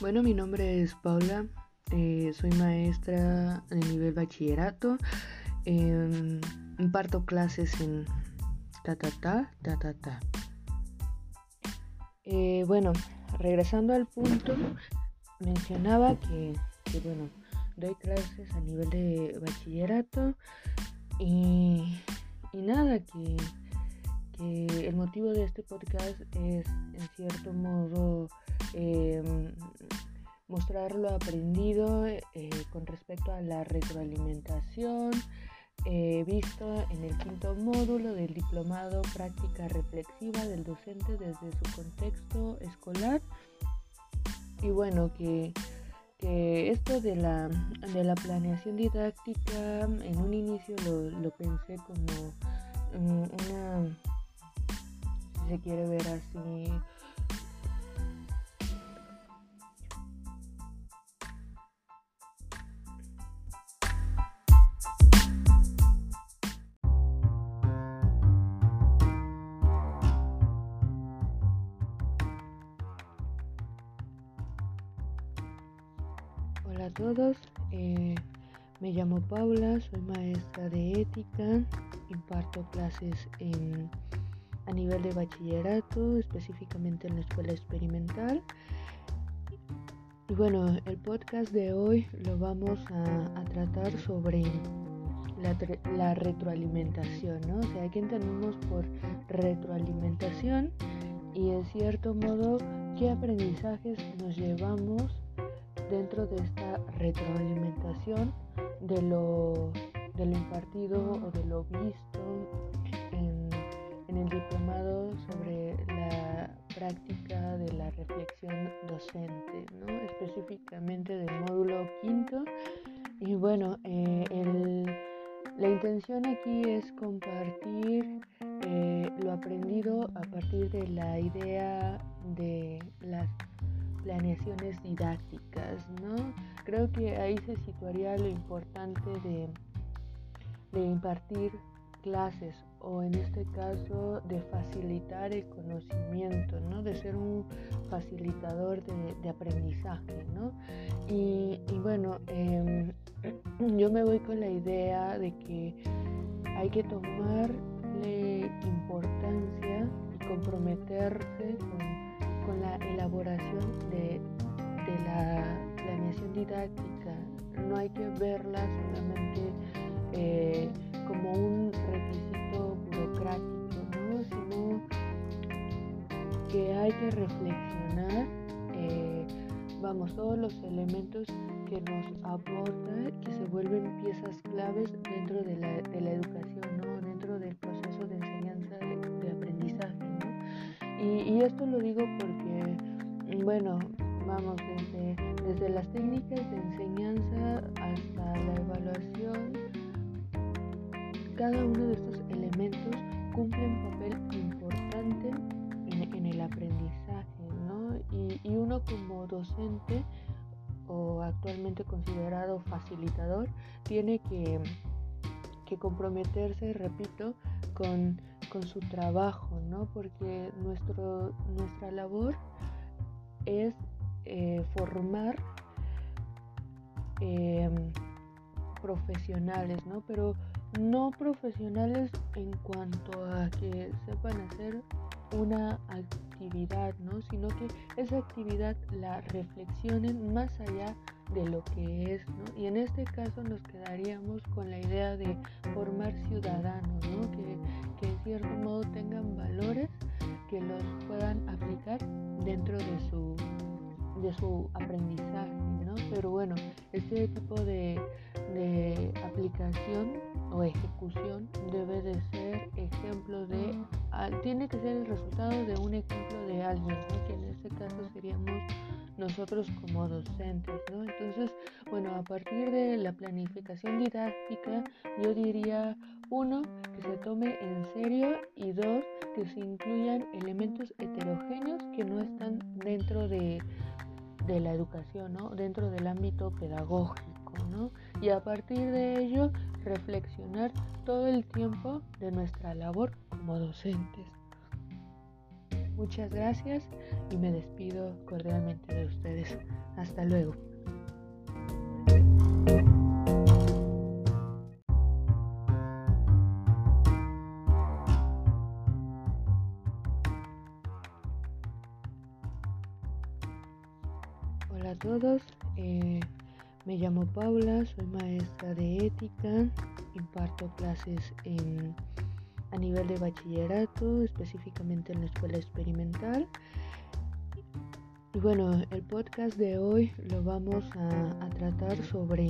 Bueno, mi nombre es Paula, eh, soy maestra de nivel bachillerato, eh, imparto clases en ta ta ta ta ta ta. Eh, bueno, regresando al punto, mencionaba que, que, bueno, doy clases a nivel de bachillerato y, y nada, que, que el motivo de este podcast es en cierto modo eh, mostrar lo aprendido eh, con respecto a la retroalimentación. Eh, visto en el quinto módulo del diplomado práctica reflexiva del docente desde su contexto escolar. Y bueno que, que esto de la, de la planeación didáctica en un inicio lo, lo pensé como una si se quiere ver así todos, eh, me llamo Paula, soy maestra de ética, imparto clases en, a nivel de bachillerato, específicamente en la escuela experimental. Y bueno, el podcast de hoy lo vamos a, tratar sobre la, retroalimentación, ¿no? O sea, ¿qué entendemos por retroalimentación? Y en cierto modo, ¿qué aprendizajes nos llevamos dentro de esta retroalimentación de lo, de lo impartido o de lo visto en, en el diplomado sobre la práctica de la reflexión docente, ¿no? específicamente del módulo quinto. Y bueno, eh, el, la intención aquí es compartir eh, lo aprendido a partir de la idea de las planeaciones didácticas, ¿no? Creo que ahí se situaría lo importante de, de impartir clases o en este caso de facilitar el conocimiento, ¿no? de ser un facilitador de, aprendizaje. ¿no? Y, bueno, eh, yo me voy con la idea de que hay que tomarle importancia y comprometerse con la elaboración didáctica. No hay que verla solamente eh, como un requisito burocrático, ¿no? sino que hay que reflexionar, eh, vamos, todos los elementos que nos aporta, que se vuelven piezas claves dentro de la, de la educación, ¿no? dentro del proceso de enseñanza, de, aprendizaje. ¿no? Y, esto lo digo porque, bueno, vamos, desde, desde las técnicas de enseñanza hasta la evaluación, cada uno de estos elementos cumple un papel importante en, en el aprendizaje, ¿no? Y, y, uno como docente o actualmente considerado facilitador tiene que, que comprometerse, repito, con, con, su trabajo, ¿no? Porque nuestro, nuestra labor es eh, formar eh, profesionales, ¿no? Pero no profesionales en cuanto a que sepan hacer una actividad, ¿no? sino que esa actividad la reflexionen más allá de lo que es, ¿no? Y en este caso nos quedaríamos con la idea de formar ciudadanos, ¿no? Que, que en cierto modo tengan valores que los puedan aplicar dentro de su, de su aprendizaje, ¿no? Pero bueno, este tipo de, de aplicación o ejecución debe de ser ejemplo de tiene que ser el resultado de un ejemplo de alguien ¿no? que en este caso seríamos nosotros como docentes ¿no? entonces bueno a partir de la planificación didáctica yo diría uno que se tome en serio y dos que se incluyan elementos heterogéneos que no están dentro de, de la educación ¿no? dentro del ámbito pedagógico ¿no? y a partir de ello reflexionar todo el tiempo de nuestra labor como docentes. Muchas gracias y me despido cordialmente de ustedes. Hasta luego. Todos, eh, me llamo Paula, soy maestra de ética, imparto clases a nivel de bachillerato, específicamente en la escuela experimental. Y bueno, el podcast de hoy lo vamos a, tratar sobre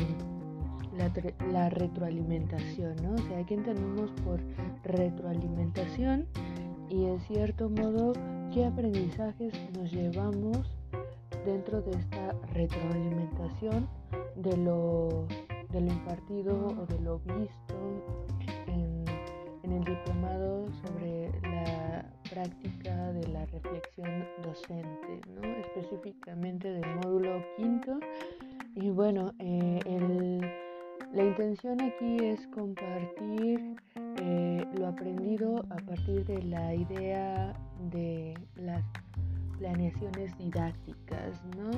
la, retroalimentación, ¿no? O sea, ¿qué entendemos por retroalimentación? Y en cierto modo, ¿qué aprendizajes nos llevamos dentro de esta retroalimentación de lo, de lo impartido o de lo visto en el diplomado sobre la práctica de la reflexión docente, ¿no? específicamente del módulo quinto. Y bueno, eh, la intención aquí es compartir eh, lo aprendido a partir de la idea de planeaciones didácticas, ¿no?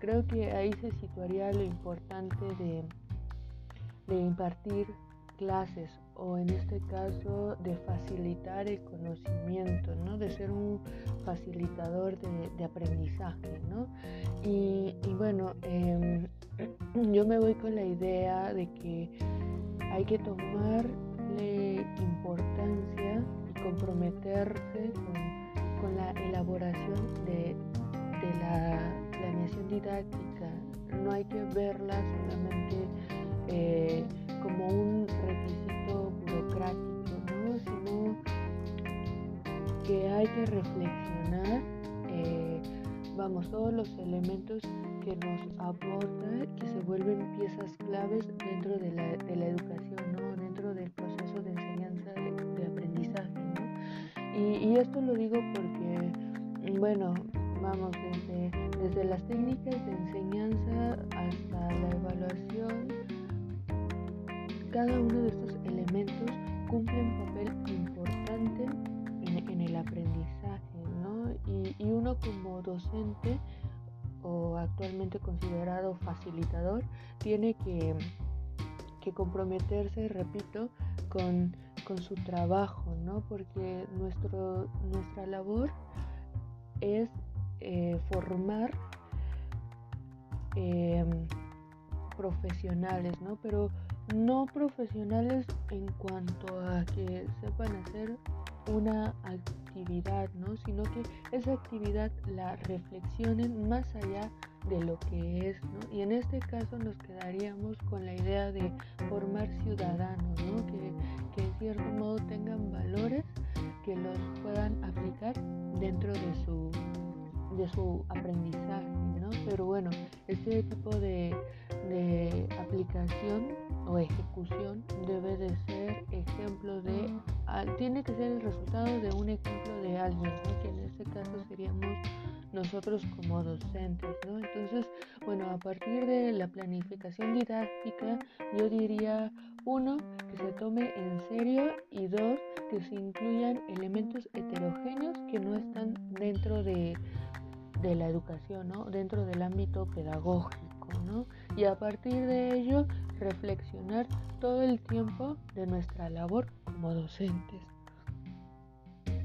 Creo que ahí se situaría lo importante de, de impartir clases o en este caso de facilitar el conocimiento, ¿no? de ser un facilitador de, aprendizaje. ¿no? Y, bueno, em, yo me voy con la idea de que hay que tomarle importancia y comprometerse con, la elaboración de, la planeación didáctica. No hay que verla solamente eh, como un requisito burocrático, ¿no? sino que hay que reflexionar, eh, vamos, todos los elementos que nos aportan, que se vuelven piezas claves dentro de la, de la educación, ¿no? dentro Y, y, esto lo digo porque, bueno, vamos, desde, desde las técnicas de enseñanza hasta la evaluación, cada uno de estos elementos cumple un papel importante en, el aprendizaje, ¿no? Y, uno como docente o actualmente considerado facilitador tiene que, comprometerse, repito, con, su trabajo, ¿no? Porque nuestro, nuestra labor es eh, formar em, profesionales, ¿no? Pero no profesionales en cuanto a que sepan hacer una actividad, ¿no? sino que esa actividad la reflexionen más allá de lo que es, ¿no? Y en este caso nos quedaríamos con la idea de formar ciudadanos, ¿no? Que, que en cierto modo tengan valores que los puedan aplicar dentro de su de su aprendizaje, ¿no? Pero bueno, este tipo de, aplicación o ejecución debe de ser ejemplo de, tiene que ser el resultado de un ejemplo de alguien, que en este caso seríamos nosotros como docentes, ¿no? Entonces, bueno, a partir de la planificación didáctica, yo diría, uno, que se tome en serio y dos, que se incluyan elementos heterogéneos que no están dentro de de la educación, ¿no? dentro del ámbito pedagógico. ¿no? Y a partir de ello, reflexionar todo el tiempo de nuestra labor como docentes.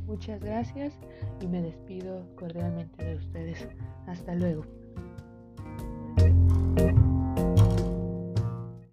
Muchas gracias y me despido cordialmente de ustedes. Hasta luego.